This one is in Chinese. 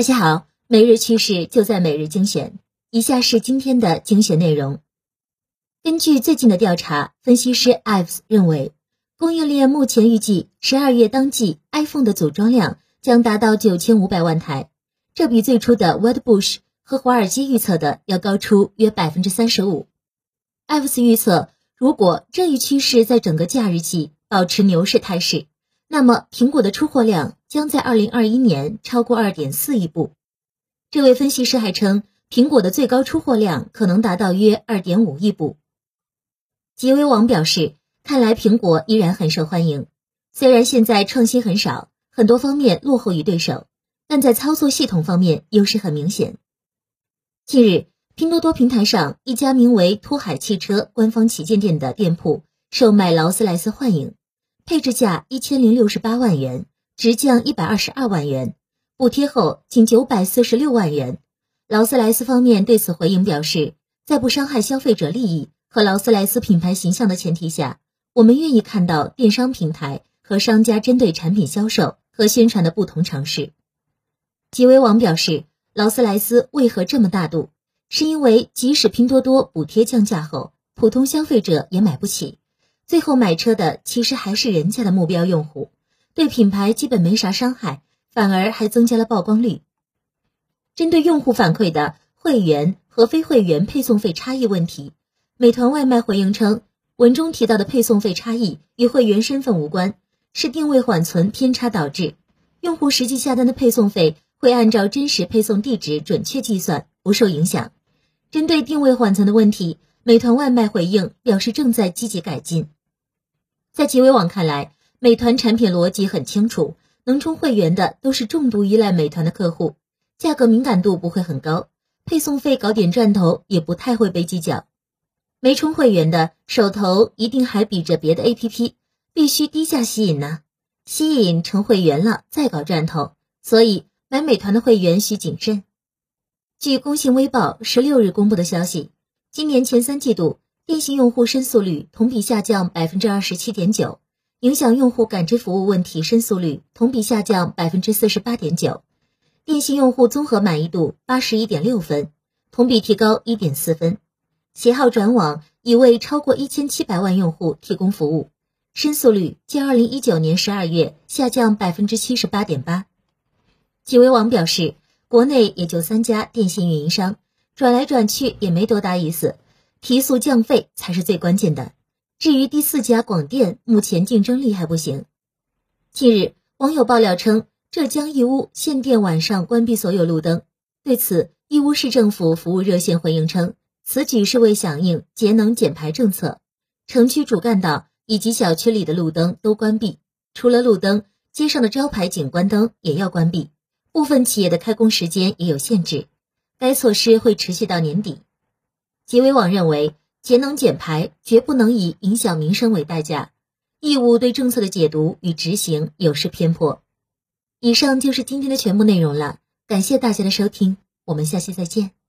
大家好，每日趋势就在每日精选。以下是今天的精选内容。根据最近的调查，分析师 Ives 认为，供应链目前预计十二月当季 iPhone 的组装量将达到九千五百万台，这比最初的 Wedbush 和华尔街预测的要高出约百分之三十五。Ives 预测，如果这一趋势在整个假日季保持牛市态势，那么苹果的出货量。将在二零二一年超过二点四亿部。这位分析师还称，苹果的最高出货量可能达到约二点五亿部。极微网表示，看来苹果依然很受欢迎，虽然现在创新很少，很多方面落后于对手，但在操作系统方面优势很明显。近日，拼多多平台上一家名为“托海汽车”官方旗舰店的店铺售卖劳斯莱斯幻影，配置价一千零六十八万元。直降一百二十二万元，补贴后仅九百四十六万元。劳斯莱斯方面对此回应表示，在不伤害消费者利益和劳斯莱斯品牌形象的前提下，我们愿意看到电商平台和商家针对产品销售和宣传的不同尝试。极微网表示，劳斯莱斯为何这么大度？是因为即使拼多多补贴降价后，普通消费者也买不起，最后买车的其实还是人家的目标用户。对品牌基本没啥伤害，反而还增加了曝光率。针对用户反馈的会员和非会员配送费差异问题，美团外卖回应称，文中提到的配送费差异与会员身份无关，是定位缓存偏差导致。用户实际下单的配送费会按照真实配送地址准确计算，不受影响。针对定位缓存的问题，美团外卖回应表示正在积极改进。在极微网看来。美团产品逻辑很清楚，能充会员的都是重度依赖美团的客户，价格敏感度不会很高，配送费搞点赚头也不太会被计较。没充会员的手头一定还比着别的 APP，必须低价吸引呢，吸引成会员了再搞赚头，所以买美团的会员需谨慎。据工信微报十六日公布的消息，今年前三季度电信用户申诉率同比下降百分之二十七点九。影响用户感知服务问题申诉率同比下降百分之四十八点九，电信用户综合满意度八十一点六分，同比提高一点四分。携号转网已为超过一千七百万用户提供服务，申诉率较二零一九年十二月下降百分之七十八点八。几位网表示，国内也就三家电信运营商，转来转去也没多大意思，提速降费才是最关键的。至于第四家广电，目前竞争力还不行。近日，网友爆料称，浙江义乌限电晚上关闭所有路灯。对此，义乌市政府服务热线回应称，此举是为响应节能减排政策，城区主干道以及小区里的路灯都关闭。除了路灯，街上的招牌景观灯也要关闭。部分企业的开工时间也有限制，该措施会持续到年底。结尾网认为。节能减排绝不能以影响民生为代价，义务对政策的解读与执行有失偏颇。以上就是今天的全部内容了，感谢大家的收听，我们下期再见。